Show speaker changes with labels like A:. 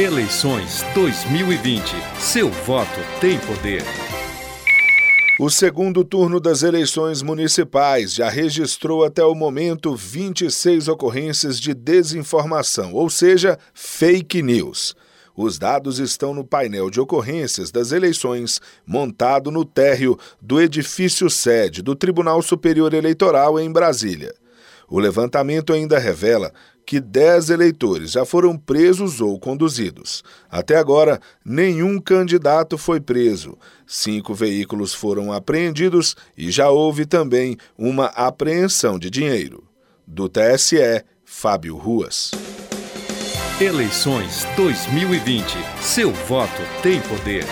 A: Eleições 2020. Seu voto tem poder.
B: O segundo turno das eleições municipais já registrou até o momento 26 ocorrências de desinformação, ou seja, fake news. Os dados estão no painel de ocorrências das eleições montado no térreo do edifício sede do Tribunal Superior Eleitoral em Brasília. O levantamento ainda revela que 10 eleitores já foram presos ou conduzidos. Até agora, nenhum candidato foi preso. Cinco veículos foram apreendidos e já houve também uma apreensão de dinheiro. Do TSE, Fábio Ruas.
A: Eleições 2020. Seu voto tem poder.